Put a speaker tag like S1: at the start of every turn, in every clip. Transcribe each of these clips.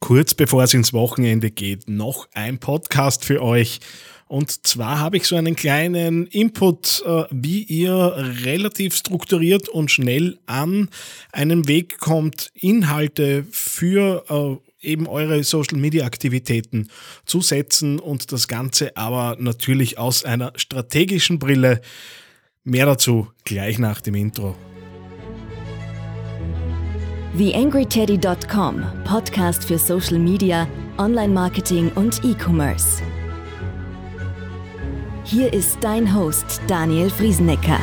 S1: kurz bevor es ins Wochenende geht, noch ein Podcast für euch. Und zwar habe ich so einen kleinen Input, äh, wie ihr relativ strukturiert und schnell an einen Weg kommt, Inhalte für äh, eben eure Social-Media-Aktivitäten zu setzen und das Ganze aber natürlich aus einer strategischen Brille. Mehr dazu gleich nach dem Intro.
S2: TheAngryTeddy.com, Podcast für Social Media, Online-Marketing und E-Commerce. Hier ist dein Host Daniel Friesenecker.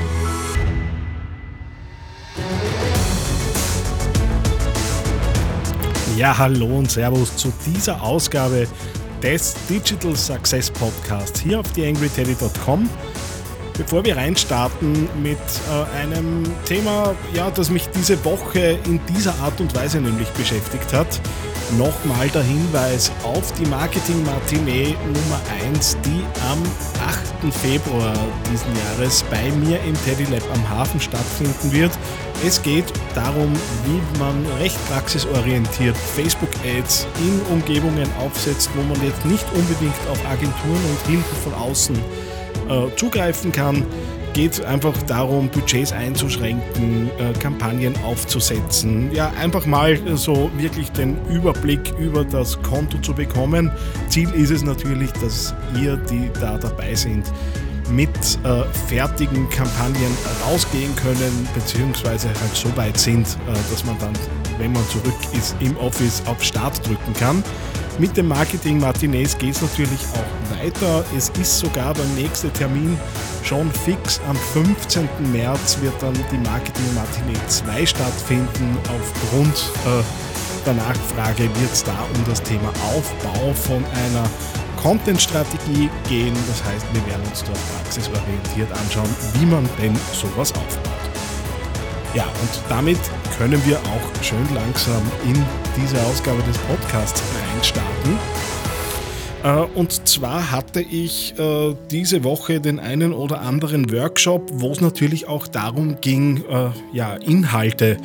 S1: Ja, hallo und Servus zu dieser Ausgabe des Digital Success Podcasts hier auf TheAngryTeddy.com. Bevor wir reinstarten mit äh, einem Thema, ja, das mich diese Woche in dieser Art und Weise nämlich beschäftigt hat, nochmal der Hinweis auf die Marketing Matinee Nummer 1, die am 8. Februar diesen Jahres bei mir im Teddy Lab am Hafen stattfinden wird. Es geht darum, wie man recht praxisorientiert Facebook-Ads in Umgebungen aufsetzt, wo man jetzt nicht unbedingt auf Agenturen und Hilfe von außen äh, zugreifen kann. Geht einfach darum, Budgets einzuschränken, äh, Kampagnen aufzusetzen. Ja, einfach mal so wirklich den Überblick über das Konto zu bekommen. Ziel ist es natürlich, dass ihr, die da dabei sind, mit äh, fertigen Kampagnen rausgehen können, beziehungsweise halt so weit sind, äh, dass man dann, wenn man zurück ist, im Office auf Start drücken kann. Mit dem Marketing Martinez geht es natürlich auch weiter. Es ist sogar der nächste Termin schon fix. Am 15. März wird dann die Marketing Martinez 2 stattfinden. Aufgrund äh, der Nachfrage wird es da um das Thema Aufbau von einer Content-Strategie gehen. Das heißt, wir werden uns dort praxisorientiert anschauen, wie man denn sowas aufbaut. Ja, und damit können wir auch schön langsam in diese Ausgabe des Podcasts reinstarten. Äh, und zwar hatte ich äh, diese Woche den einen oder anderen Workshop, wo es natürlich auch darum ging, äh, ja, Inhalte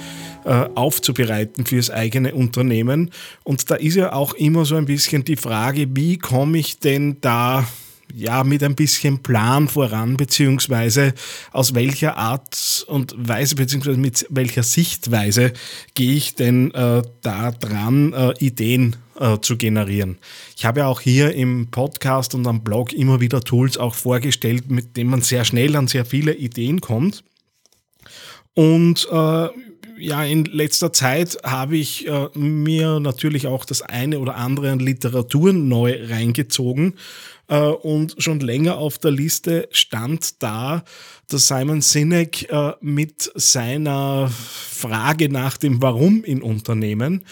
S1: aufzubereiten fürs eigene Unternehmen. Und da ist ja auch immer so ein bisschen die Frage, wie komme ich denn da ja, mit ein bisschen Plan voran, beziehungsweise aus welcher Art und Weise, beziehungsweise mit welcher Sichtweise gehe ich denn äh, da dran, äh, Ideen äh, zu generieren. Ich habe ja auch hier im Podcast und am Blog immer wieder Tools auch vorgestellt, mit denen man sehr schnell an sehr viele Ideen kommt. Und äh, ja, in letzter Zeit habe ich äh, mir natürlich auch das eine oder andere an Literatur neu reingezogen. Äh, und schon länger auf der Liste stand da, dass Simon Sinek äh, mit seiner Frage nach dem Warum in Unternehmen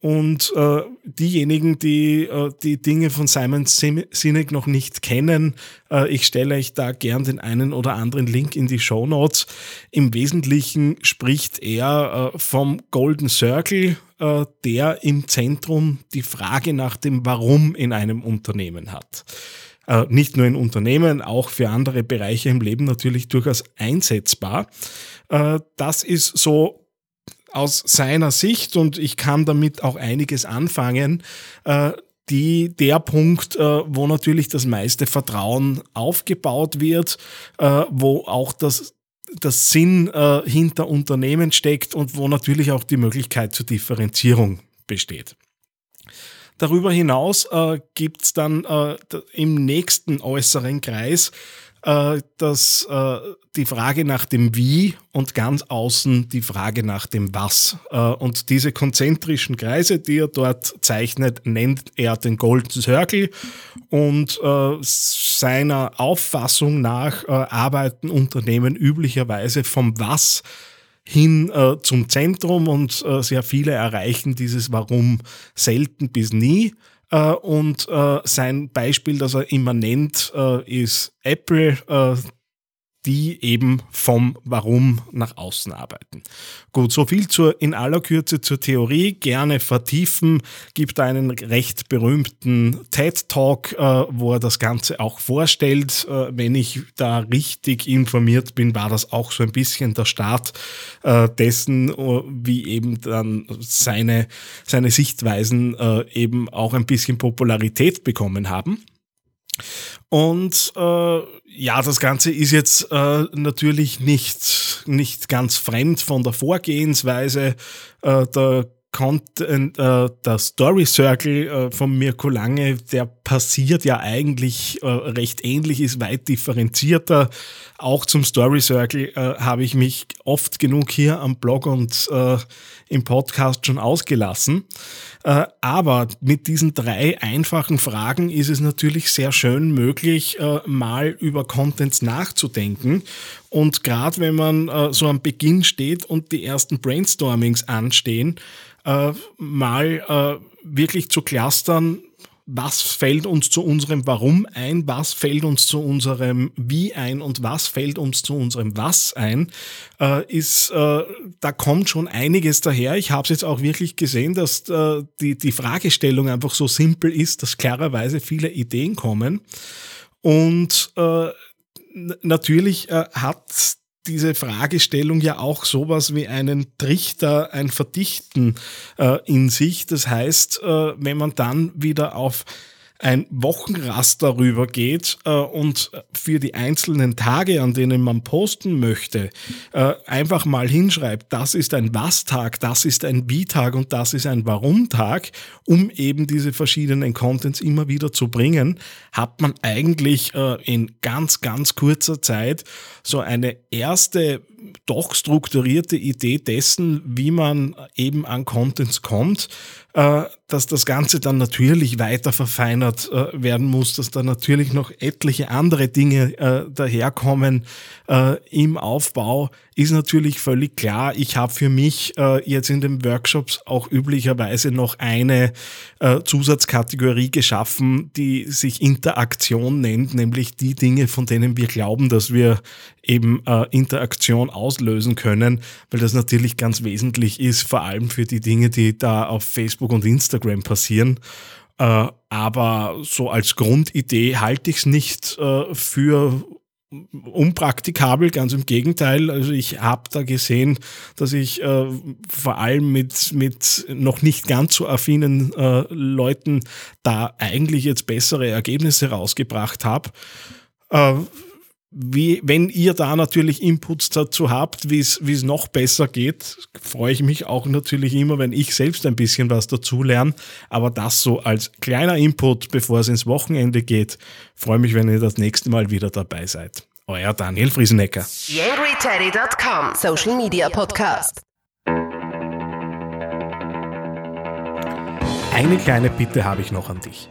S1: und äh, diejenigen, die äh, die Dinge von Simon Sinek noch nicht kennen, äh, ich stelle euch da gern den einen oder anderen Link in die Show Notes. Im Wesentlichen spricht er äh, vom Golden Circle, äh, der im Zentrum die Frage nach dem Warum in einem Unternehmen hat. Äh, nicht nur in Unternehmen, auch für andere Bereiche im Leben natürlich durchaus einsetzbar. das ist so aus seiner Sicht, und ich kann damit auch einiges anfangen, äh, die, der Punkt, äh, wo natürlich das meiste Vertrauen aufgebaut wird, äh, wo auch das, das Sinn hinter Unternehmen steckt und wo natürlich auch die Möglichkeit zur Differenzierung besteht. Darüber hinaus äh, gibt es dann äh, im nächsten äußeren Kreis äh, dass äh, die Frage nach dem Wie und ganz außen die Frage nach dem Was. Äh, und diese konzentrischen Kreise, die er dort zeichnet, nennt er den Golden Circle. Und seiner Auffassung nach arbeiten Unternehmen üblicherweise vom Was hin zum Zentrum und sehr viele erreichen dieses Warum selten bis nie. Äh, und äh, sein Beispiel, das er immer nennt, äh, ist Apple, die eben vom Warum nach außen arbeiten. Gut, so viel zur, in aller Kürze zur Theorie. Gerne vertiefen. Gibt einen recht berühmten TED-Talk, äh, wo er das Ganze auch vorstellt. Äh, wenn ich da richtig informiert bin, war das auch so ein bisschen der Start äh, dessen, äh, wie eben dann seine, seine Sichtweisen äh, eben auch ein bisschen Popularität bekommen haben. Und äh, ja, das Ganze ist jetzt äh, natürlich nicht, nicht ganz fremd von der Vorgehensweise. Äh, der Content, äh, der Story Circle äh, von Mirko Lange, der passiert ja eigentlich äh, recht ähnlich, ist weit differenzierter. Auch zum Story Circle äh, habe ich mich oft genug hier am Blog und äh, im Podcast schon ausgelassen. Äh, aber mit diesen drei einfachen Fragen ist es natürlich sehr schön möglich, äh, mal über Contents nachzudenken. Und gerade wenn man äh, so am Beginn steht und die ersten Brainstormings anstehen, mal wirklich zu clustern, was fällt uns zu unserem Warum ein, was fällt uns zu unserem Wie ein und was fällt uns zu unserem Was ein, äh, ist, äh, da kommt schon einiges daher. Ich habe es jetzt auch wirklich gesehen, dass äh, die, die Fragestellung einfach so simpel ist, dass klarerweise viele Ideen kommen. Und äh, natürlich äh, hat diese Fragestellung ja auch sowas wie einen Trichter, ein Verdichten äh, in sich. Das heißt, äh, wenn man dann wieder auf ein Wochenraster rübergeht äh, und für die einzelnen Tage, an denen man posten möchte, äh, einfach mal hinschreibt, das ist ein Was-Tag, das ist ein Wie-Tag und das ist ein Warum-Tag, um eben diese verschiedenen Contents immer wieder zu bringen, hat man eigentlich äh, in ganz, ganz kurzer Zeit so eine erste doch strukturierte Idee dessen, wie man eben an Contents kommt, äh, dass das Ganze dann natürlich weiter verfeinert äh, werden muss, dass da natürlich noch etliche andere Dinge äh, daherkommen im Aufbau, ist natürlich völlig klar. Ich habe für mich jetzt in den Workshops auch üblicherweise noch eine Zusatzkategorie geschaffen, die sich Interaktion nennt, nämlich die Dinge, von denen wir glauben, dass wir eben Interaktion auslösen können, weil das natürlich ganz wesentlich ist, vor allem für die Dinge, die da auf Facebook und Instagram passieren. Äh, aber so als Grundidee halte ich es nicht äh, für unpraktikabel, ganz im Gegenteil. Also ich habe da gesehen, dass ich äh, vor allem mit, mit noch nicht ganz so affinen äh, Leuten da eigentlich jetzt bessere Ergebnisse rausgebracht habe. Äh, wie, wenn ihr da natürlich Inputs dazu habt, wie es noch besser geht, freue ich mich auch natürlich immer, wenn ich selbst ein bisschen was dazu lerne. Aber das so als kleiner Input, bevor es ins Wochenende geht, freue mich, wenn ihr das nächste Mal wieder dabei seid. Euer Daniel Friesenecker.
S2: YangryTeddy.com Social Media Podcast.
S1: Eine kleine Bitte habe ich noch an dich.